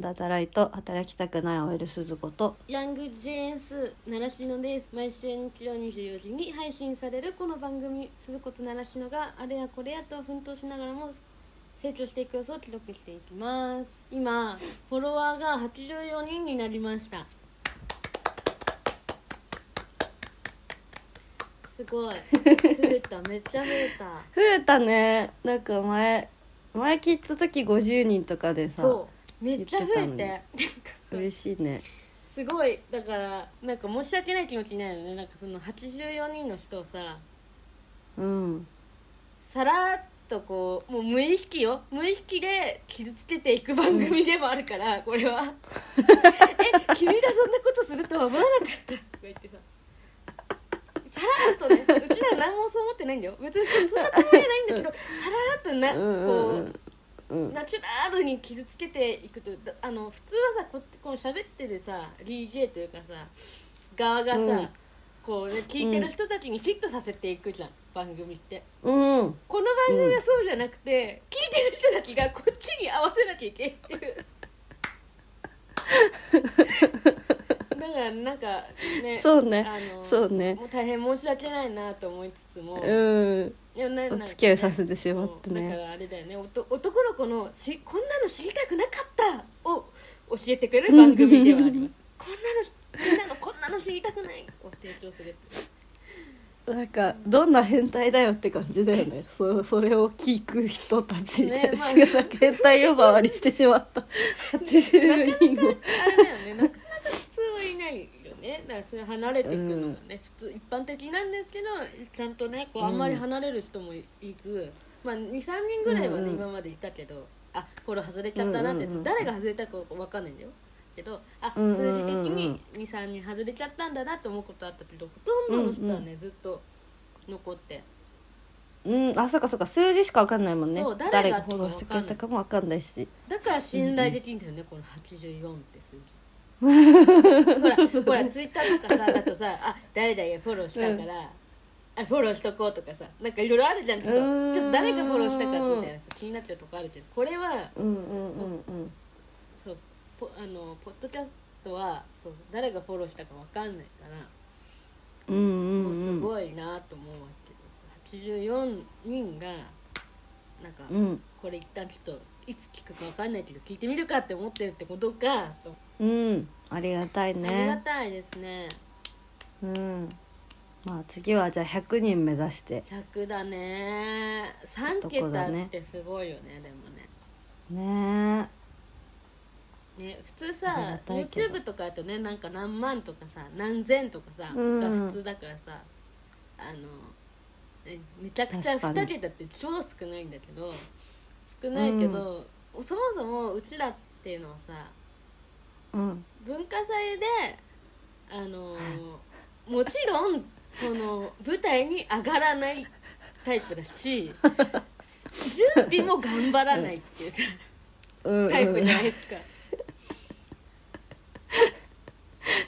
ャスト番組アンダーザライト働きたくない OL 鈴子とヤング JS 習志野です。毎週日曜24時に配信されるこの番組鈴子と習志野があれやこれやと奮闘しながらも成長していく様子を記録していきます。今フォロワーが84人になりました。すごい。増えた。めっちゃ増えた。増えたね。なんか前前聞いた時50人とかでさそうめっちゃ増えて。嬉しいね。すごい。だからなんか申し訳ない気持ちになるよね。なんかその84人の人をさうん。さらっとこうもう無意識よ。無意識で傷つけていく番組でもあるから、これは「え君がそんなことするとは思わなかった」とか言ってさ。さらっとね。うちらは何もそう思ってないんだよ。別にそそんなつもりはないんだけどさらっとな、うんうんうん。こうんうナチュラルに傷つけていくとだあの普通はさここの喋ってるさ DJ というかさ側がさ、うん。こうね聞いてる人たちにフィットさせていくじゃん、番組って。うん。この番組はそうじゃなくて、聞いてる人たちがこっちに合わせなきゃいけないっていう だからなんかねそうね。あのそうね。もう大変申し訳ないなと思いつつも、うん。お付き合いさせてしまってね。だからあれだよね。おと男の子のしこんなの知りたくなかったを教えてくれる番組ではあります。こんなのみんなのこんなの知りたくないを提供するなんかどんな変態だよって感じだよね。そそれを聞く人たちに対ねまあ変態呼ばわりしてしまった。80人もあれだよね。なかなかないよね。だからそれ離れていくのがね、普通一般的なんですけどちゃんとねこうあんまり離れる人もいず、まあ、23人ぐらいはね、うんうん今までいたけどあフォロー外れちゃったなって、うんうんうん誰が外れたか分かんないんだよ。けどあうんうんうん。うん数字的に23人外れちゃったんだなと思うことあったけどほとんどの人はね、ずっと残って。うん。あそうかそうか。数字しかわかんないもんね。誰がフォローしてくれたかもわかんないし。だから信頼できんだよね、この84って数字 ほらほらツイッターとかさだとさあ誰々がフォローしたから、あフォローしとこうとかさなんかいろいろあるじゃんちょっと。うーん。ちょっと誰がフォローしたかみたいなさ気になっちゃうとこあるけどこれはうんうんうんうん。そうポあのポッドキャストはそう誰がフォローしたかわかんないから、うんうんもうすいごいなと思うわけです。84人がなんか、うん。これ一旦ちょっといつ聞くかわかんないけど聞いてみるかって思ってるってことかとうん。ありがたいありがねたいですね。うん。まあ次はじゃあ100人目指して。100だね。3とこ桁ってすごいよねでもね。ね。ね普通さ YouTube とかだとねなんか何万とかさ何千とかさ、うん。が普通だからさあのえめちゃくちゃ確かに。2桁って超少ないんだけど少ないけど、そもそもうちらっていうのはさうん。文化祭であのもちろんその舞台に上がらないタイプだし準備も頑張らないっていうさうん。うん。タイプじゃないですか。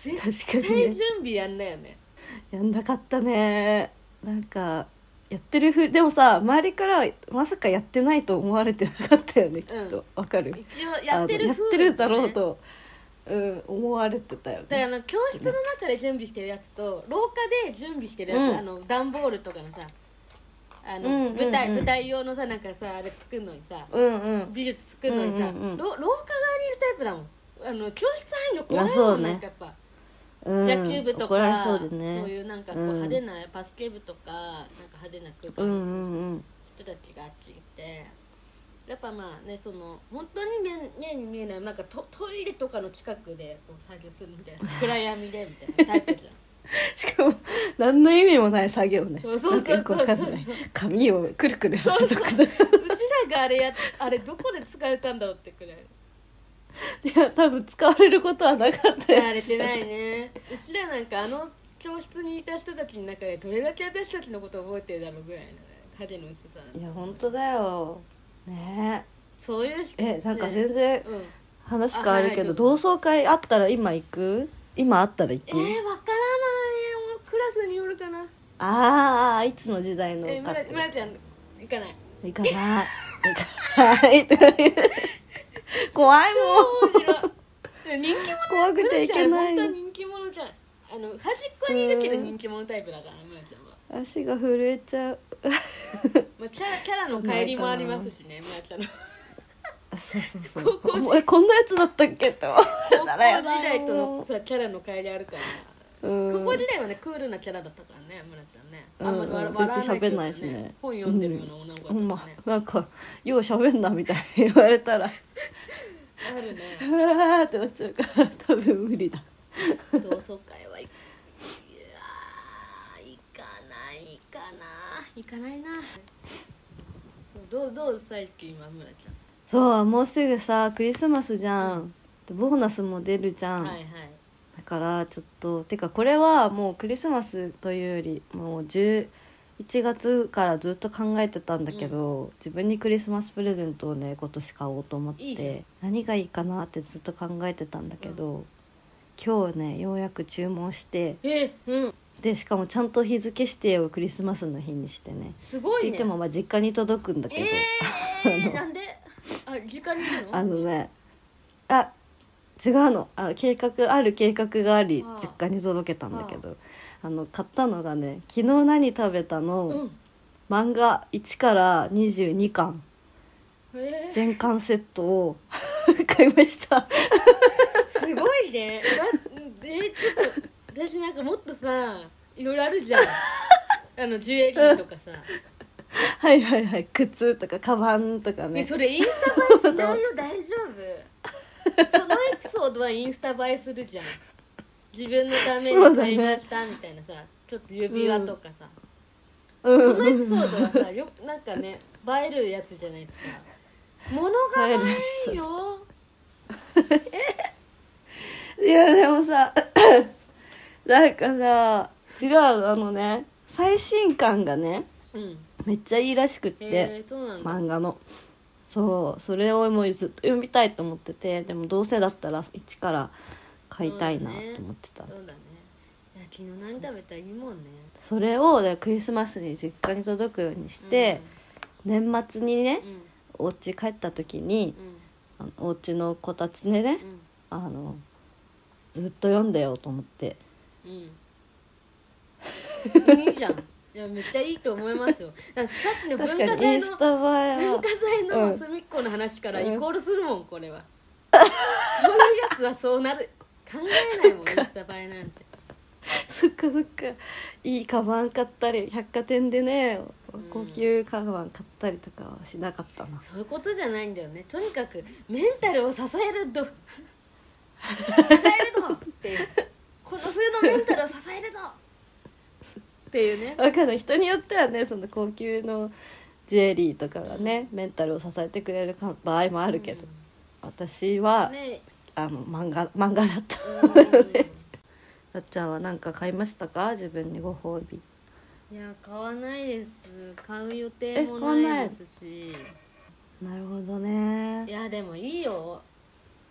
絶確かにね。対準備やんだよね。やんなかったね。なんかやってるふうでもさ周りからまさかやってないと思われてなかったよねきっと。わ、かる。一応やってるあのやっ風てるだろうと、うん、思われてたよだからあねの教室の中で準備してるやつと廊下で準備してるやつ、うん。あの段ボールとかのさあの、うんうんうん。舞台舞台用のさなんかさあれ作るのにさうんうん。美術作るのにさ、うんうんうん。ろ廊下側にいるタイプだもん。あの教室入るの怖いもん、あそうね。なんかやっぱ、うん野球部と怒られかそうでね。いうなんかこううん。派手なバスケ部とかなんか派手な空間のうんうんうん。人たちがあっちいてやっぱまあねその本当に目目に見えないなんかトトイレとかの近くでこう作業するみたいな 暗闇でみたいなタイプじゃん。しかも何の意味もない作業ね。そうそうそうそう。そう髪をくるくるさせとくだうちらがあれやあれどこで使われたんだろうってくらい。いや多分使われることはなかった使やつわれてないね。うちらなんかあの教室にいた人たちの中でどれだけ私たちのことを覚えてるだろうぐらいのね影の薄さいや本当だよね。そういうしえなんかね全然うん。話変わるけど、あはいはい同窓会あったら今行く？今あったら行く、えー、わからない。よクラスによるかな。ああいつの時代の？えー、カップル村村ちゃん行かない。行かない。行かない。怖いもん。面白い。人気者怖くていけない。本当に人気者じゃん。あの端っこにいるけど人気者タイプだから村ちゃんは、足が震えちゃうまあ、キャラキャラの帰りもありますしね。村ちゃんの。あそうそうそう高校時こんなやつだったっけって思う高校時代とのさキャラの帰りあるから。うん。高校時代はねクールなキャラだったからね村ちゃんね。あんまり笑うん。笑わない全然喋んないしね。本読んでるような女の子だったほんまからね、なんかよう喋んなみたいに言われたら。あるね。うわーってなっちゃうから多分無理だ。同窓会はいいやー行かないかな行かないなどうどう最近は村ちそうもうすぐさクリスマスじゃん、でボーナスも出るじゃん、ゃんはいはいだからちょっとてかこれはもうクリスマスというよりもう11月からずっと考えてたんだけど、自分にクリスマスプレゼントをね今年買おうと思って。いいじゃん。何がいいかなってずっと考えてたんだけど、今日ねようやく注文して。えうんでしかもちゃんと日付指定をクリスマスの日にしてね。すごいね。って言ってもまあ実家に届くんだけど、えー、なんで？あ時間にいるの？あのねあ違うの。あ計画ある計画があり実家に届けたんだけど。あの買ったのがね「昨日何食べたの」うん。漫画1から22巻えー、全巻セットを 買いました。すごいね。だえー、ちょっと私なんかもっとさいろいろあるじゃん。あのジュエリーとかさ。はいはいはい。靴とかカバンとかね。ねそれインスタ映えしないよ？大丈夫？そのエピソードはインスタ映えするじゃん。自分のために買いましたみたいなさ、ちょっと指輪とかさ、うん。そのエピソードはさよなんかね映えるやつじゃないですか。物が 映えんよいやでもさなんかさ違うあのね最新刊がねうん。めっちゃいいらしくって、えー、そうなんだ、漫画の。そうそれをもうずっと読みたいと思っててでもどうせだったら一から買いたいなと思ってた。そうだね。いや昨日何食べたらいいもんね。それをでクリスマスに実家に届くようにして、年末にねうん。お家帰った時にうん。あのお家の子たちでねあのずっと読んでよと思ってうん。う んいいじゃん。いやめっちゃいいと思いますよ。さっきの文化祭の文化祭うんの隅っこの話からイコールするもんこれは。う んそういうやつはそうなる。考えないもんインスタ映えなんて。そっかそっか。いいカバン買ったり百貨店でね高級カバン買ったりとかはしなかったな、そういうことじゃないんだよね。とにかくメンタルを支えると 支えるぞっていう。この冬のメンタルを支えるぞ。っていうね。わかんない人によってはねその高級のジュエリーとかがね、メンタルを支えてくれるか場合もあるけど、私は、ね。あの漫画漫画だった。うん。なっちゃんは何か買いましたか？自分にご褒美。いや買わないです。買う予定もないですし。なるほどねいやでもいいよ。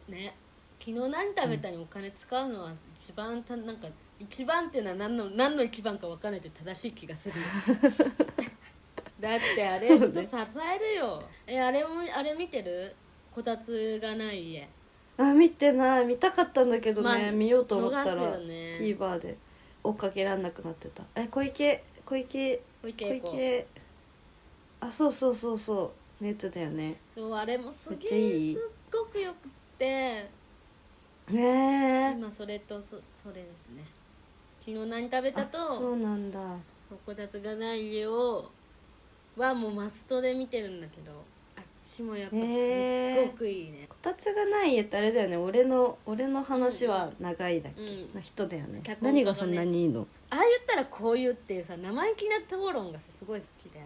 ね昨日何食べたにお金使うのは一番たなんか一番っていうのは何の何の一番か分かんないけど正しい気がするよ。だってあれ人支えるよ。えあれもあれ見てる？こたつがない家。あ見てない。見たかったんだけどね、まあ見ようと思ったら、よね。TVer で。追っかけらんなくなってた。え小池小池小池小池。あそうそうそうそう。のやつだよね。そうあれもすげえすっごくよくってへえ今それとそそれですね。昨日何食べたとそうなんだ。こたつがない家をはもうマストで見てるんだけどあっちもやっぱすっごくいいね、こたつがない家ってあれだよね。俺の俺の話は長いだっけ、うん。な人だよね。脚本家がね。何がそんなにいいの？ああ言ったらこう言うっていうさ生意気な討論がさすごい好きで、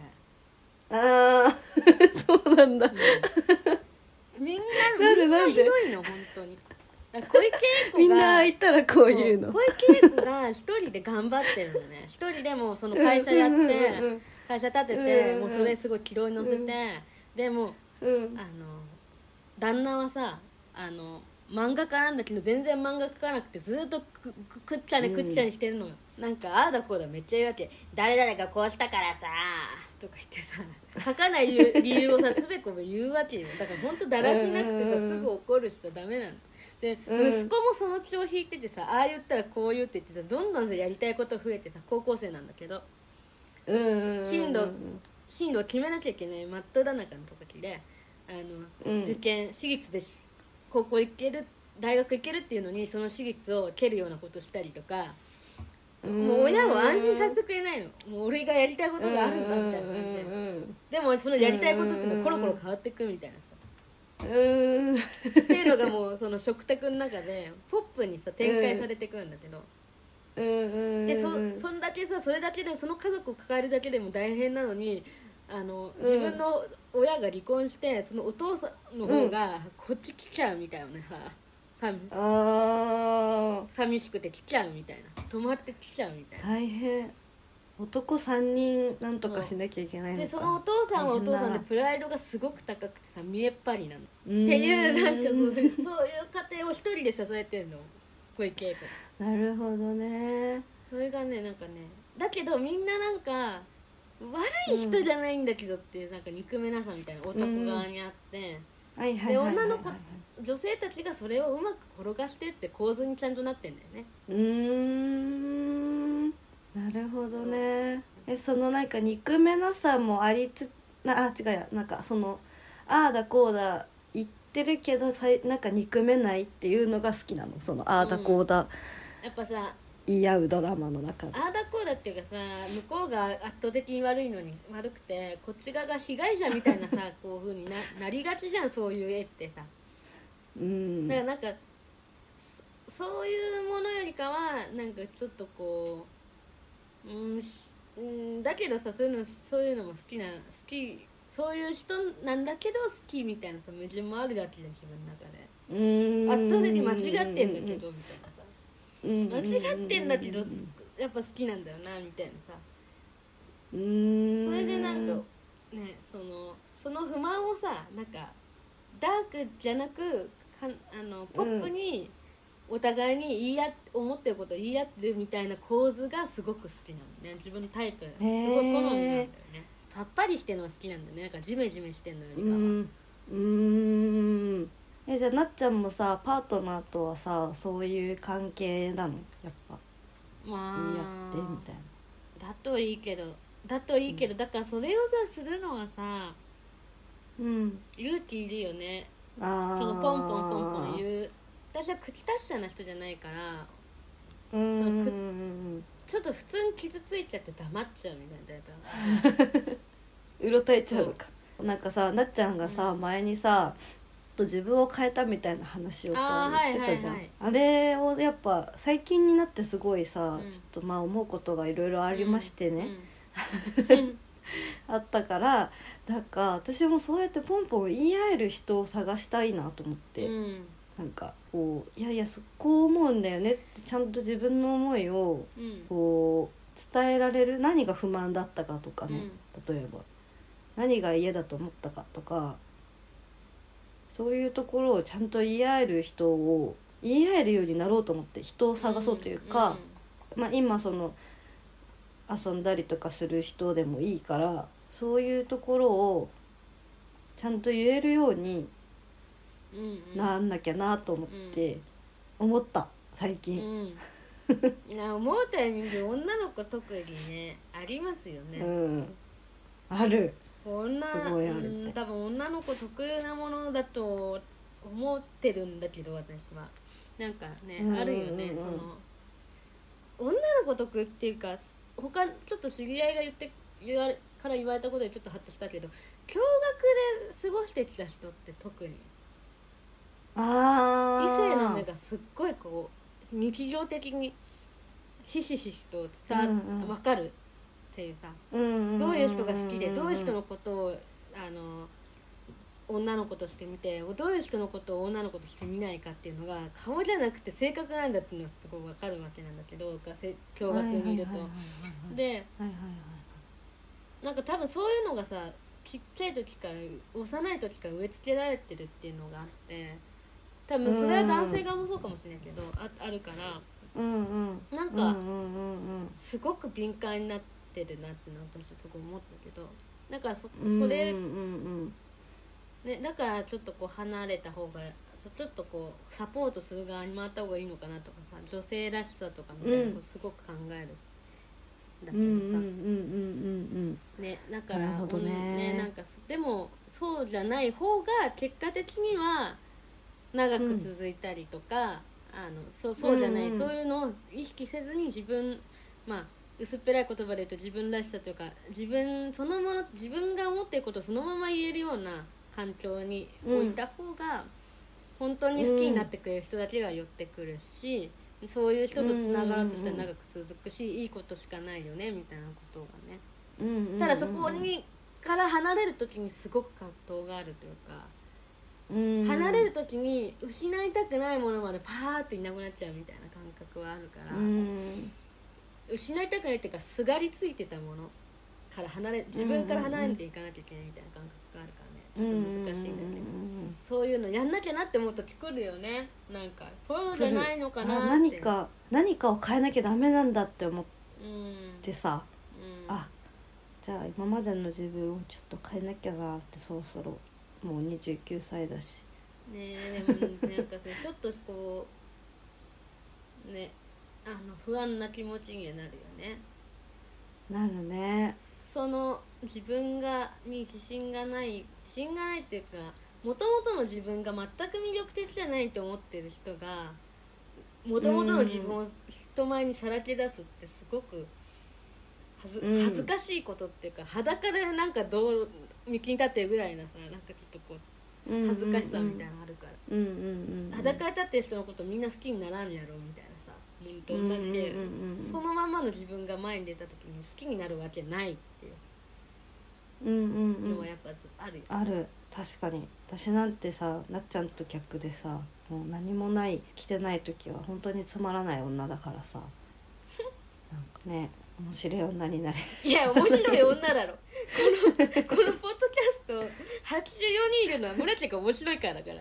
ああ そうなんだ。うん。みんななんでみんななんでひどいの本当にだから小池栄子がみんな言ったらこういうの。そう小池栄子が一人で頑張ってるのね。一人でもその会社やって、うんうん会社立てて、うんもうそれすごい軌道に乗せて、うん。でもうん。あの旦那はさあの漫画家なんだけど全然漫画描かなくてずっとくくくっちゃねくっちゃにしてるのよ、なんかああだこうだめっちゃ言うわけ。誰々がこうしたからさとか言ってさ書かない理由 理由をさつべこべ言うわけよ。だから本当だらしなくてさうんすぐ怒る人はダメなので、うん。息子もその血を引いててさああ言ったらこう言うって言ってさどんどんさやりたいこと増えてさ高校生なんだけどうん進路進路を決めなきゃいけない真っ只中の時であの、うん。受験私立で高校行ける大学行けるっていうのにその私立を蹴るようなことしたりとかもう親を安心させてくれないの。もう俺がやりたいことがあるんだみたいな感じで。うんでもそのやりたいことっていうのはコロコロ変わっていくみたいなさうんうん。っていうのがもうその食卓の中でポップにさ展開されていくんだけど、うんうんでそそんだけさそれだけでその家族を抱えるだけでも大変なのにあのうん。自分の親が離婚してそのお父さんの方がこっち来ちゃうみたいなねささあ寂しくて来ちゃうみたいな。泊まって来ちゃうみたいーな。大変男三人なんとかしなきゃいけないのか。でそのお父さんはお父さんでプライドがすごく高くてさ見えっ張りなの。うん。っていうなんかそういうそういう家庭を一人で支えてんの。小池栄子。なるほどね。それがねなんかねだけどみんななんか悪い人じゃないんだけどっていうなんか憎めなさみたいな男側にあって、で女の子女性たちがそれをうまく転がしてって構図にちゃんとなってんだよね。うーん。なるほどね。えそのなんか憎めなさもありつなあ違うや。なんかそのああだこうだ言ってるけどさいなんか憎めないっていうのが好きなの？そのああだこうだやっぱさ言い合うドラマの中で。ああだこうだっていうかさ向こうが圧倒的に悪いのに悪くてこっち側が被害者みたいなさ こういうふうにななりがちじゃんそういう絵ってさ。うん。だからなんかそそういうものよりかはなんかちょっとこううんしうんだけどさそういうのそういうのも好きな好きそういう人なんだけど好きみたいなさ矛盾もあるだけじゃん自分の中で。うーん。圧倒的に間違ってんだけどみたいなさ。うん。間違ってんだけどすやっぱ好きなんだよなみたいなさ。うーん。それでなんかねそのその不満をさなんかダークじゃなくかあのポップにお互いに言い合っ思ってることを言い合ってるみたいな構図がすごく好きなのね。自分のタイプ。すごい好みなんだよね。さっぱりしてるのが好きなんだよね。なんかジメジメしてるのようりかは、ん。うーん。えじゃあなっちゃんもさパートナーとはさそういう関係なの？やっぱ。ま言い合あってみたいな。だといいけど。だといいけど。だからそれをさするのがさうん。勇気いるよね。ああそのポンポンポンポン言う私は口達者な人じゃないからそのちょっと普通に傷ついちゃって黙っちゃうみたいなタイプ うろたえちゃうのか。なんかさなっちゃんがさ、前にさと自分を変えたみたいな話をさ言ってたじゃん、はいはいあれをやっぱ最近になってすごいさ、うん。ちょっとまあ思うことがいろいろありましてね、うん。あったからなんか私もそうやってポンポン言い合える人を探したいなと思って、うんなんかこういやいやそこう思うんだよねってちゃんと自分の思いをうん。こう伝えられる何が不満だったかとかね、例えば。何が嫌だと思ったかとかそういうところをちゃんと言い合える人を言い合えるようになろうと思って人を探そうというか、まあ、今その遊んだりとかする人でもいいからそういうところをちゃんと言えるようになんなきゃなと思って思った最う近。ん。いや思うタイミング女の子特にねありますよね、うん、ある。女すごいあるって。うん多分女の子特有なものだと思ってるんだけど私は。なんかね、うんうんうん。うんあるよねその女の子特有っていうか他ちょっと知り合いが言って言われから言われたことでちょっとハッとしたけど共学で過ごしてきた人って特にあ異性の目ががすっごいこう日常的にひしひしと伝わ、うんうん。分かるっていうさどどういう人が好きでどういう人のことをあの女の子として見てどういう人のことを女の子として見ないかっていうのが顔じゃなくて性格なんだっていうのがすごい分かるわけなんだけど共学にいると。ではいはいはい。なんか多分そういうのがさちっちゃい時から幼い時から植え付けられてるっていうのがあって多分それは男性側もそうかもしれないけどああるから。うんうん。なんかうんうんうんうんすごく敏感になってるなってのは私すごい思ったけどなんかそうんそれ、うんうん。ね、だからちょっとこう離れた方がちょっとこうサポートする側に回った方がいいのかなとかさ女性らしさとかみたいなことすごく考える、だけうんうんうんどさ、うん。ねだからなるほどね。うんねなんかそでもそうじゃない方が結果的には長く続いたりとか、あのそうそうじゃない、うんうんそういうのを意識せずに自分まあ薄っぺらい言葉で言うと自分らしさというか自分そのもの自分が思っていることをそのまま言えるような環境に置いた方が、本当に好きになってくれる人だけが寄ってくるし、そういう人とつながろうとしたら長く続くし、いいことしかないよねみたいなことがね。うんうんうんうん。ただそこにから離れる時にすごく葛藤があるというか、うん。離れる時に失いたくないものまでパーっていなくなっちゃうみたいな感覚はあるから、うん失いたくないっていうかすがりついてたものから離れ自分から離れていかなきゃいけないみたいな感覚があるからね。ちょっと難しいんだよね、そういうのやんなきゃなって思う時来るよね。なんかそうじゃないのかなって。あ何か何かを変えなきゃダメなんだって思っうんてさ。うん。あじゃあ今までの自分をちょっと変えなきゃなってそろそろもう29歳だし。ねえでもなんかねちょっとこうねあの不安な気持ちにはなるよね。なるね。その自分がに自信がない自信がないっていうかもともとの自分が全く魅力的じゃないと思ってる人がもともとの自分を人前にさらけ出すってすごくはずうん。恥ずかしいことっていうか裸でなんかどう道に立ってるぐらいなさなんかちょっとこう恥ずかしさみたいなのあるから、うんうんうん。うん裸に立ってる人のことみんな好きにならんやろみたいなさと同じで、うんうんうんうんそのままの自分が前に出た時に好きになるわけないっていう。うんうんうん。のはやっぱずあるよ、ある。確かに。私なんてさなっちゃんと逆でさもう何もない着てない時は本当につまらない女だからさ。なんかね面白い女になれ。いや面白い女だろ。このこのポッドキャスト84人いるのは村ちゃんが面白いからだから。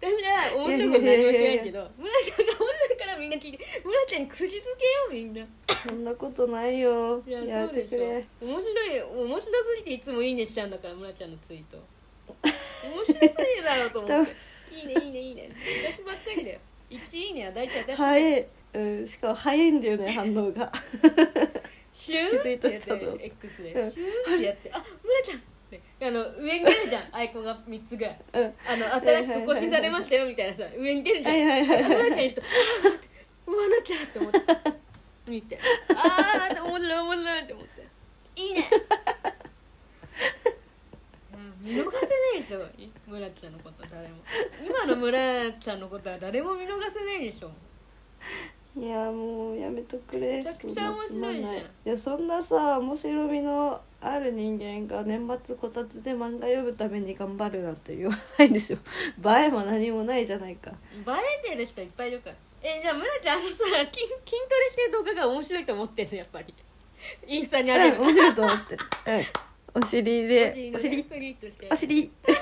私は面白いこと何も言ってないけど村ちゃんが面白いからみんな聞いて村ちゃんにくじつけようみんな。いそんなことないよ。ややそうでしょ。めてくれ面白い面白すぎていつもいいねしちゃうんだから村ちゃんのツイート。面白すぎるだろうと思って。いいねいいねいいね。私ばっかりだよ。1いいねは大体私だよ早い、うん、しかも早いんだよね反応が。シュー？ってやって X で。うん。シューンってやって「あ村ちゃん!」あの上に出るじゃんアイコンが3つぐらい。うん。あの新しく更新されましたよみたいなさ上に出るじゃん。村ちゃんいると「あーってうわなっちゃう」って思って見て「ああ面白い面白い」って思って「いいね」うん見逃せないでしょ村ちゃんのこと誰も。今の村ちゃんのことは誰も見逃せないでしょいやもうやめとくれ。めちゃくちゃ面白いじゃんいやそんなさ面白みのある人間が年末こたつで漫画読むために頑張るなんて言わないでしょ。映えも何もないじゃないか。映えてる人いっぱいいるから。えじゃあ村ちゃんあのさ筋筋トレしてる動画が面白いと思ってんのやっぱり。インスタにあげる。うん面白いと思ってる、うん、お尻でお尻フリーとしてお尻ってや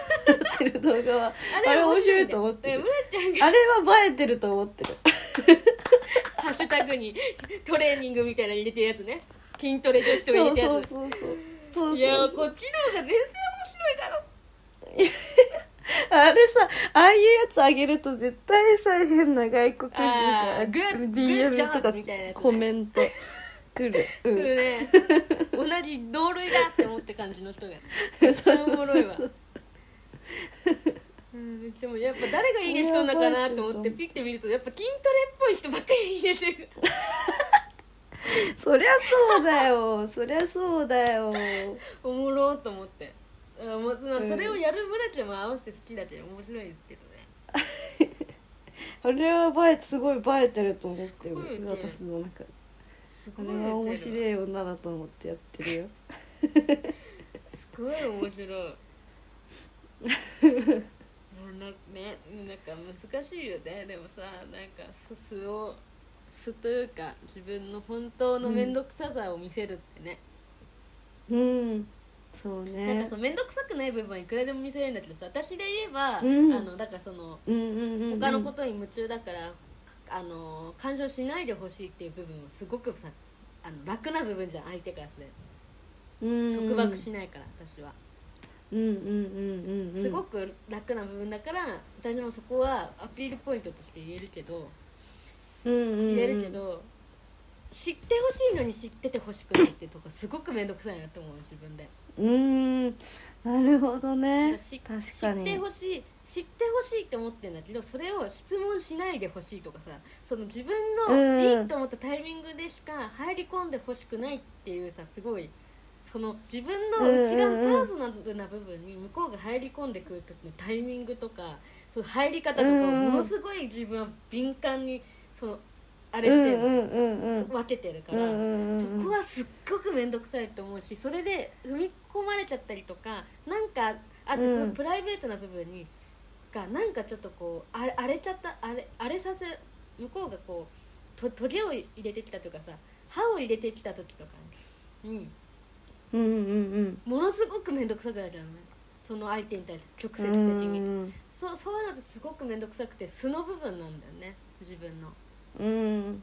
ってる動画は あれ面白いと思ってる。あれは映えてると思ってる。ハッシュタグにトレーニングみたいなの入れてるやつね。筋トレ女子とか入れてるやつ。そうそうそうそうそういやこっちの方が全然面白いだろ。あれさああいうやつあげると絶対さ変な外国人あか DM とかコメント来る、うん、来るね。同じ同類だって思って感じの人が。めっちゃおもろいわ。うんめっちゃもうやっぱ誰がいいねしとんのかなと思ってピッて見るとやっぱ筋トレっぽい人ばっかりいいねしてる。そりゃそうだよ。そりゃそうだよ。おもろと思って。あもうそれをやる村ちゃんも合わせて好きだけど面白いですけどね。あれは映えすごい映えてると思ってる。ね。私の中ですごいあれは面い白い女だと思ってやってるよ。すごい面白い。なねなんか難しいよね。でもさなんかす素を素というか自分の本当の面倒くささを見せるってね、うん。そうなんねかそう面倒くさくない部分はいくらでも見せれるんだけどさ私で言えば、うん。あのだからそのうんうんうんうん。他のことに夢中だから、あの干渉しないでほしいっていう部分はすごくさあの楽な部分じゃん相手からすればうん。束縛しないから私は。うんうんうんうん。うんすごく楽な部分だから私もそこはアピールポイントとして言えるけどうんうんうん。言えるけど知ってほしいのに知っててほしくないっていうとこすごく面倒くさいなって思う自分で。うーん。なるほどね。知ってほしい知ってほしいって思ってんだけどそれを質問しないでほしいとかさその自分うん。のいいと思ったタイミングでしか入り込んでほしくないっていうさすごいその自分の内側のパーソナルな部分に向こうが入り込んでくる時のタイミングとかその入り方とかをうんものすごい自分は敏感にそのあれして分けてるから、そこはすっごく面倒くさいと思うしそれで踏み込まれちゃったりとかなんかあってうん。そのプライベートな部分にがなんかちょっとこう荒れ荒れちゃった荒れ荒れさせ向こうがこうとトゲを入れてきたとかさ歯を入れてきた時とかにうん。うんうんものすごく面倒くさくなっちゃうのねその相手に対して直接的うんにうん。そうそういうのってすごく面倒くさくて素の部分なんだよね自分の。うん。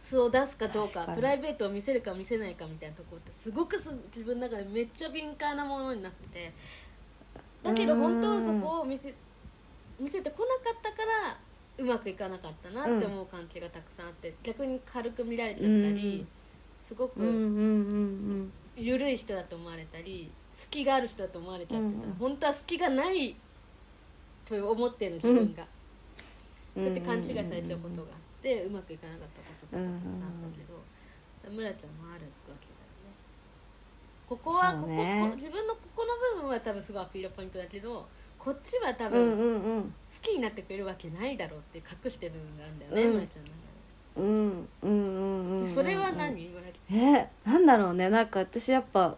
素を出すかどうかプライベートを見せるか見せないかみたいなところってすごくす自分の中でめっちゃ敏感なものになってて。だけどうん。本当はそこを見せ見せてこなかったからうまくいかなかったなって思う関係がたくさんあって逆に軽く見られちゃったりうん。すごうんうんうくん。緩い人だと思われたり隙がある人だと思われちゃってた。うん本当は隙がないと思ってるの自分が。うんそうやって勘違いされちゃうことがあってうまくいかなかったこととかたくさんあったけど村ちゃんもあるわけだよね。ここはここね。こ自分のここの部分は多分すごいアピールポイントだけどこっちは多うん分好うんうん。きになってくれるわけないだろうって隠してる部分があるんだよね、うん。村ちゃんのうんうんうんそれは何？えーなんだろうね。なんか私やっぱ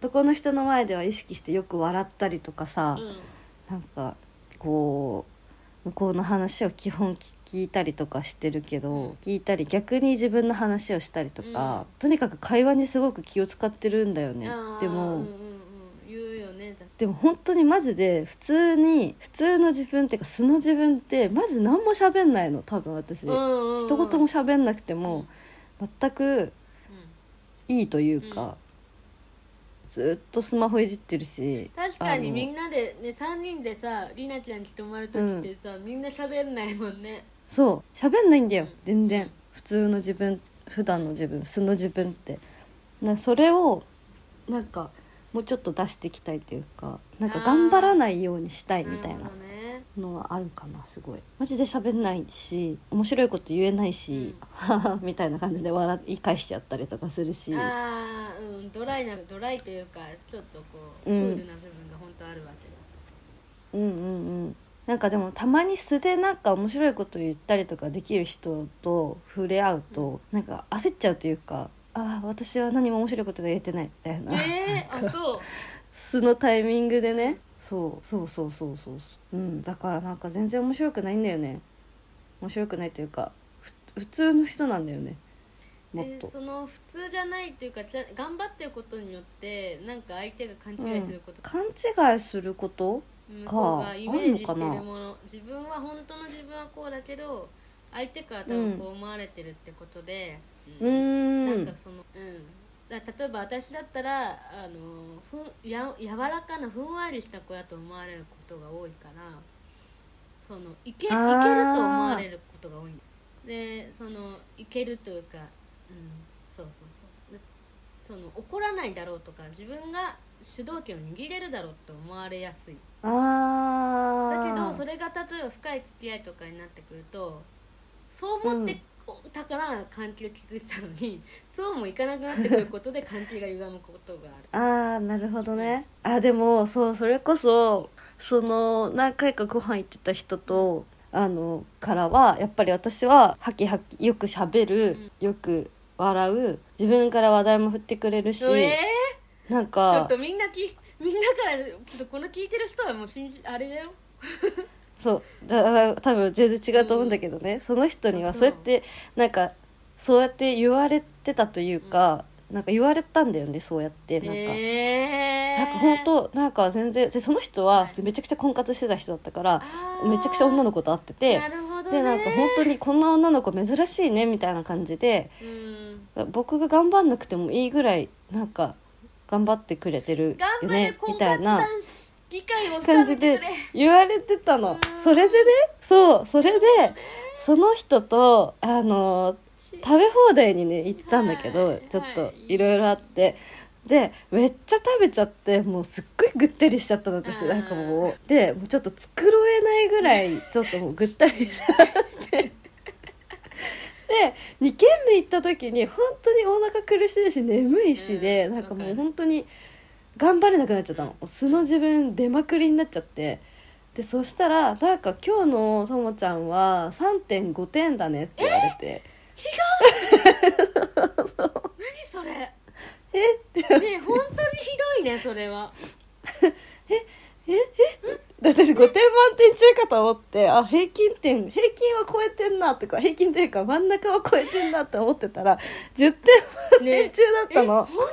男の人の前では意識してよく笑ったりとかさ、うん。なんかこう向こうの話を基本聞いたりとかしてるけど、うん。聞いたり逆に自分の話をしたりとか、うん。とにかく会話にすごく気を使ってるんだよね。でも、うんうんねでも本当にマジで普通に普通の自分っていうか素の自分ってマジ何も喋んないの。多分私、うんうんうん。一言も喋んなくてうんも、全くいいというか、ずっとスマホいじってるし確かにみんなでね3人でさりなちゃんち泊まる時ってさ、みんな喋んないもんね。そう。喋んないんだよ、うん。全然、うん普通の自分普段の自分素の自分って。なそれをなんかもうちょっと出していきたいというかなんか頑張らないようにしたいみたいなのはあるかなすごい。マジで喋んないし面白いこと言えないし、はは みたいな感じで笑い返しちゃったりとかするし。ああうん。ドライなドライというかちょっとこう、うん。クールな部分が本当あるわけだ。うんうんうん。なんかでもたまに素でなんか面白いこと言ったりとかできる人と触れ合うとなんか焦っちゃうというかああ私は何も面白いことが言えてないみたいな、えー、あそう。素のタイミングでね。そうそうそうそうそうそう。うんだからなんか全然面白くないんだよね。面白くないというかふ普通の人なんだよね。もっと、えーその普通じゃないっていうかじゃ頑張ってることによってなんか相手が勘違いすること、勘違いすること向こうがイメージしてるもの。自分は本当の自分はこうだけど相手から多分こう思われてるってことで、うーん。なんかそのうん。だ例えば私だったらあのふんや柔らかなふんわりした子やと思われることが多いからそのいけいけると思われることが多い。でそのいけるというか、うん、そうそうそう。でその怒らないだろうとか自分が主導権を握れるだろうと思われやすい。だけどそれが例えば深い付き合いとかになってくるとそう思ってたから関係を築いてたのに、そうもいかなくなってくることで関係が歪むことがあるああなるほどねあでもそうそれこそその何回かご飯行ってた人とあのからはやっぱり私はハキハキよくしゃべる、よく笑う自分から話題も振ってくれるし、えなんー、ちょっとみんなきみんなからちょっとこの聞いてる人はもう信じあれだよそう。だだ多分全然違うと思うんだけどね、その人にはあそうやってなんかそうやって言われてたというか、なんか言われたんだよねそうやって。なんか。えー、なんか本当なんか全然でその人ははい。めちゃくちゃ婚活してた人だったからあー。めちゃくちゃ女の子と会っててでなんか本当にこんな女の子珍しいねみたいな感じでうん。僕が頑張んなくてもいいぐらいなんか頑張ってくれてるよねみたいな男子議会を深感じてくれ。言われてたの。うん。それでね？そうそれでその人とあの食べ放題にね行ったんだけど、はいちょっとはいいろいろあって。でめっちゃ食べちゃってもうすっごいぐったりしちゃったの私。うん。なんかもうでもうちょっと繕えないぐらいちょっともうぐったりしちゃって。で2軒目行った時に本当にお腹苦しいし眠いしで、うん。なんかもう本当に頑張れなくなっちゃったの。素の自分出まくりになっちゃって。でそしたらなんか今日のともちゃんは3.5点だねって言われて。何それ？え？って。ねえ本当にひどいねそれは で私5点満点中かと思ってあ平均点平均は超えてんなとか平均というか真ん中は超えてんなって思ってたら10点満点中だったの、え本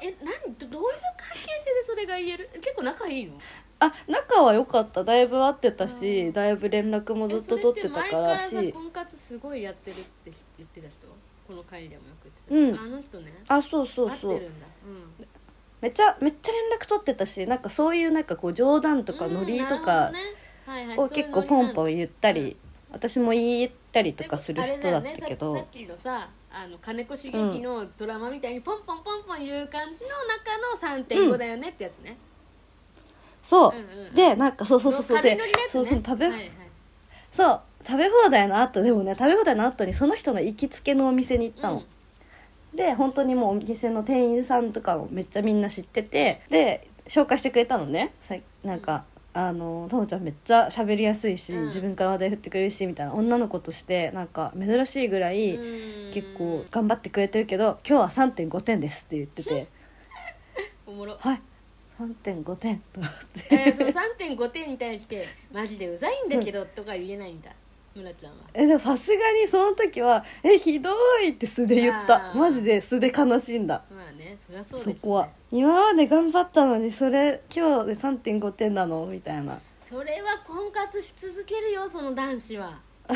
当に？え何？どどういう関係性でそれが言える？結構仲いいの？あ仲は良かった。だいぶ会ってたし、うんだいぶ連絡もずっと取ってたからえそれって前から婚活すごいやってるって言ってた人？この会でもよくうん言ってた、あの人ね。あそうそうそう。合ってるんだ、うん、めっちゃめっちゃ連絡取ってたしなんかそういうなんかこう冗談とかノリとかを結構ポンポンン言ったり、うん。私も言ったりとかする人だったけど、ささっきのさあの金子茂樹のドラマみたいにポンポンポンポン言う感じの中の3.5だよねってやつね、そう、うんうんでなんかそうそうそうそう。ねそうそう食べ、はいはい。そう食べ放題の後でもね食べ放題の後にその人の行きつけのお店に行ったの、で本当にもうお店の店員さんとかもめっちゃみんな知っててで紹介してくれたのね。さなんか、あのともちゃんめっちゃ喋りやすいし、うん。自分から話題振ってくれるしみたいな。女の子としてなんか珍しいぐらい、うん。結構頑張ってくれてるけど今日は3.5点ですって言ってて。おもろ。はい。3.5点と思って。えー、その3.5点に対してマジでうざいんだけどとか言えないんだ村ちゃんは。えでもさすがにその時は「えひどい!」って素で言った。あー。マジで素で悲しんだ。まあねそりゃそうですよね。そこは。今まで頑張ったのにそれ今日で3.5点なの？みたいな。それは婚活し続けるよその男子は。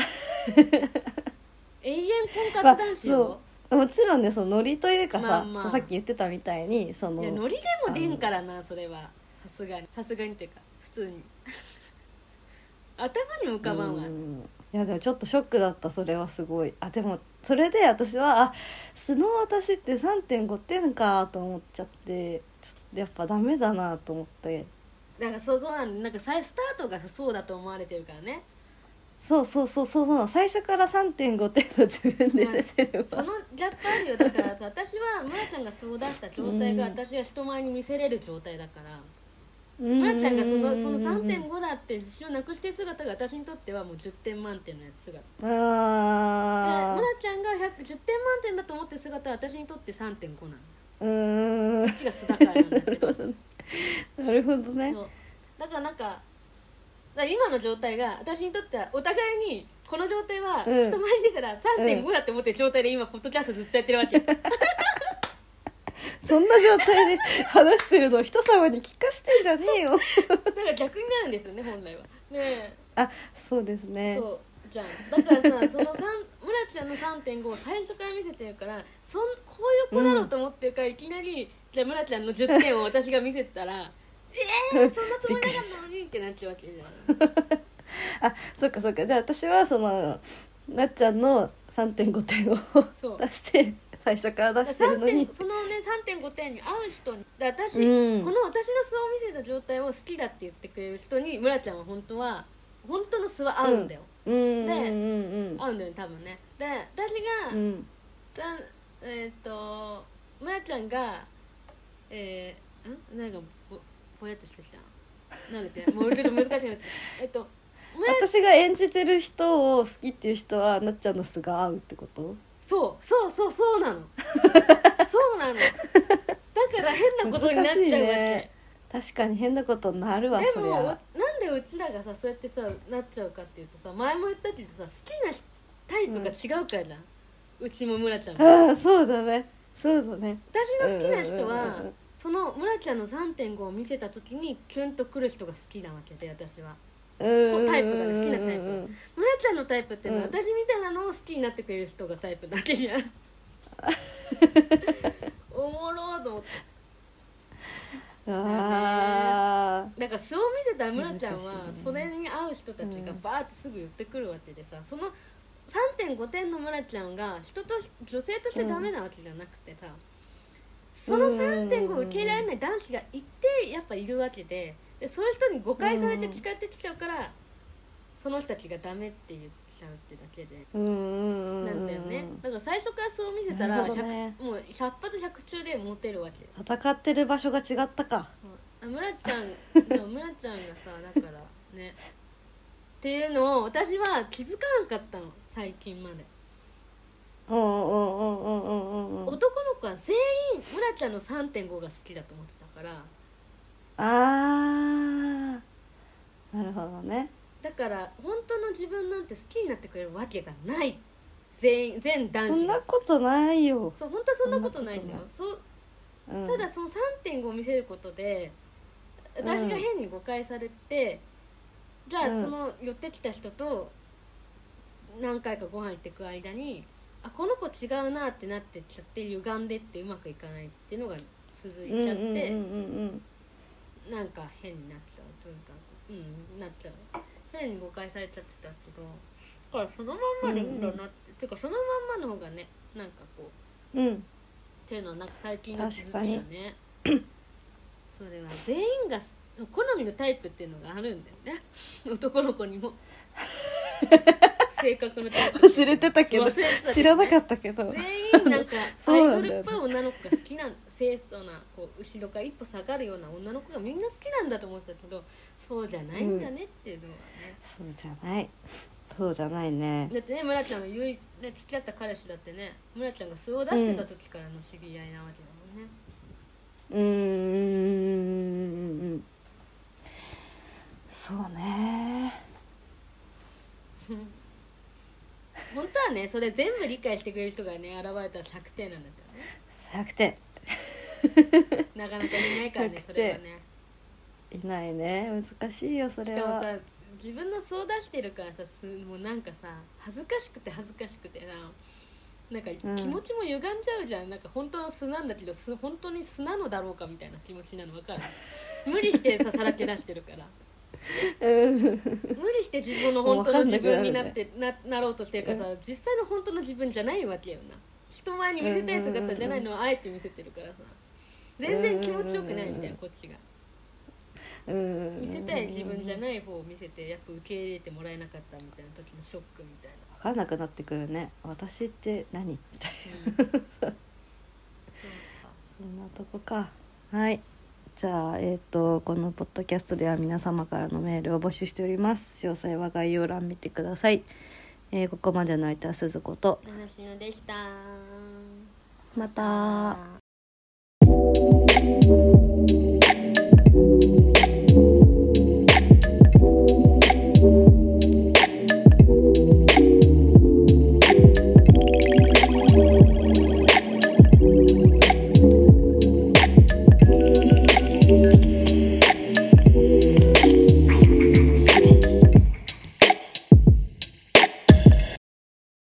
永遠婚活男子よ、もちろんねそのノリというかさ、まあまあ。そうさっき言ってたみたいにそのいやノリでも出んからなそれは。さすがに。さすがにっていうか普通に。頭にも浮かばんわ。うんいやでもちょっとショックだったそれはすごい。あでもそれで私はあ素の私って3.5点かと思っちゃってちょっとやっぱダメだなと思って。なんかそうそうなんだなんか再スタートがさそうだと思われてるからね。そうそうそうそうそう。最初から3.5点の自分で出てれば。そのギャップあるよ。だからさ私は村ちゃんがそうだった状態がうん。私が人前に見せれる状態だから村村ちゃんがそのその3.5だって自信をなくしてる姿が私にとってはもう10点満点のやつ姿。であ村ちゃんが100 10点満点だと思ってる姿は私にとって3.5なのーうーん。こっちが素だからなんだけど。なるほどね。そう。だからなんかだ今の状態が私にとってはお互いにこの状態は人うん。前に出たら3.5だって思ってる状態で今ポッドキャストずっとやってるわけ そんな状態で話してるの人様に聞かしてんじゃねえよ。だから逆になるんですよね本来は。ねあそうですえね。そうじゃん。だからさその三村ちゃんの3.5を最初から見せてるからそんこういう子だろうと思ってるから、いきなりじゃあ村ちゃんの10点を私が見せたらえー、そんなつもりなかったのにってなっちゃうわけじゃん。あそっかそっか。じゃあ私はそのなっちゃんの3.5点を出して最初から出してるのに。3点そのね3.5点に合う人にで私、うん。この私の素を見せた状態を好きだって言ってくれる人に村ちゃんは本当は本当の素は合うんだよ、うん。うん。でうん。合うんだよね多分ね。で私が、うん。えーっと村ちゃんがえー、ん？なんかぼぼやっとしてきた。なんだっけ？もうちょっと難しくなえっと村私が演じてる人を好きっていう人はなっちゃんの素が合うってこと？そう。そうそうそうなの。そうなの。だから変なことになっちゃうわけ、ね。確かに変なことになるわでもなんでうちらがさそうやってさなっちゃうかっていうとさ前も言ったけどさ好きなタイプが違うからじゃん、うちも村ちゃんも。ああそうだね。そうだね。私の好きな人はうんその村ちゃんの3.5を見せた時にキュンとくる人が好きなわけで私はうんタイプがね好きなタイプ。村ちゃんのタイプっていうのは、うん。私みたいなのを好きになってくれる人がタイプだけじゃん。おもろーと思って。あだから素を見せた村ちゃんは難しいね。それに合う人たちがバーってすぐ言ってくるわけでさその3.5点の村ちゃんが人とし女性としてダメなわけじゃなくてさ、その3.5を受け入れられない男子が一定やっぱいるわけででそういう人に誤解されて誓ってきちゃうから、その人たちがダメって言っちゃうってだけで。うんうんうんなんだよね。だから最初からそう見せたら、ね。100もう100発100中でモテるわけ。よ戦ってる場所が違ったか。あ村ちゃん 村ちゃんがさだからね。っていうのを私は気づかなかったの。最近まで。うんうんうんうんうんうんうん。男の子は全員村ちゃんの3.5が好きだと思ってたからあー。なるほどね。だから本当の自分なんて好きになってくれるわけがない。全員全男そんなことないよ、そう本当はそんなことないんだよそううん、ただその3.5を見せることで私が変に誤解されて、じゃあうん。その寄ってきた人と何回かご飯行ってく間にあこの子違うなってなってちゃって歪んでってうまくいかないっていうのが続いちゃって、うんうんうんうんなんか変になっちゃうというかうんなっちゃう。変に誤解されちゃってたけどだからそのまんまでいいんだなって、ていうかそのまんまの方がねなんかこううん。うんっていうのはなんか最近の気づきだ確ね それは全員が好みのタイプっていうのがあるんだよね。男の子にも。性格のタイプ。忘れてたけど。ね。知らなかったけど。全員なんか アイドルっぽい女の子が好きな清楚なこう後ろから一歩下がるような女の子がみんな好きなんだと思ってたけどそうじゃないんだねっていうのはね、そうじゃない。そうじゃないね。だってね村ちゃんが言う、ね、付き合った彼氏だってね村ちゃんが素を出してた時からの知り合いなわけだもんね、うーん。うんうんうんそうね。本当はねそれ全部理解してくれる人がね現れたら100点なんだ100点けどね なかなかいないからね100それはね。いないね。難しいよそれは。しかもさ自分の素を出してるからさすもうなんかさ恥ずかしくて恥ずかしくてな。なんかうん。気持ちも歪んじゃうじゃん、なんか本当の素なんだけど素本当に素なのだろうかみたいな気持ちなの分かる？無理してささらけ出してるから。うん。無理して自分の本当の自分になってななろうとしてるからさ実際の本当の自分じゃないわけよな人前に見せたい姿じゃないの？はあえて見せてるからさ。全然気持ちよくないみたいなこっちが。うん見せたい自分じゃない方を見せてやっぱ受け入れてもらえなかったみたいな時のショックみたい分かんなくなってくるね。私って何？みたいな、うん、そんなとこか。はい。じゃあえっ、とこのポッドキャストでは皆様からのメールを募集しております。詳細は概要欄見てください、えー、ここまでの相手は鈴子と。七篠でした。また。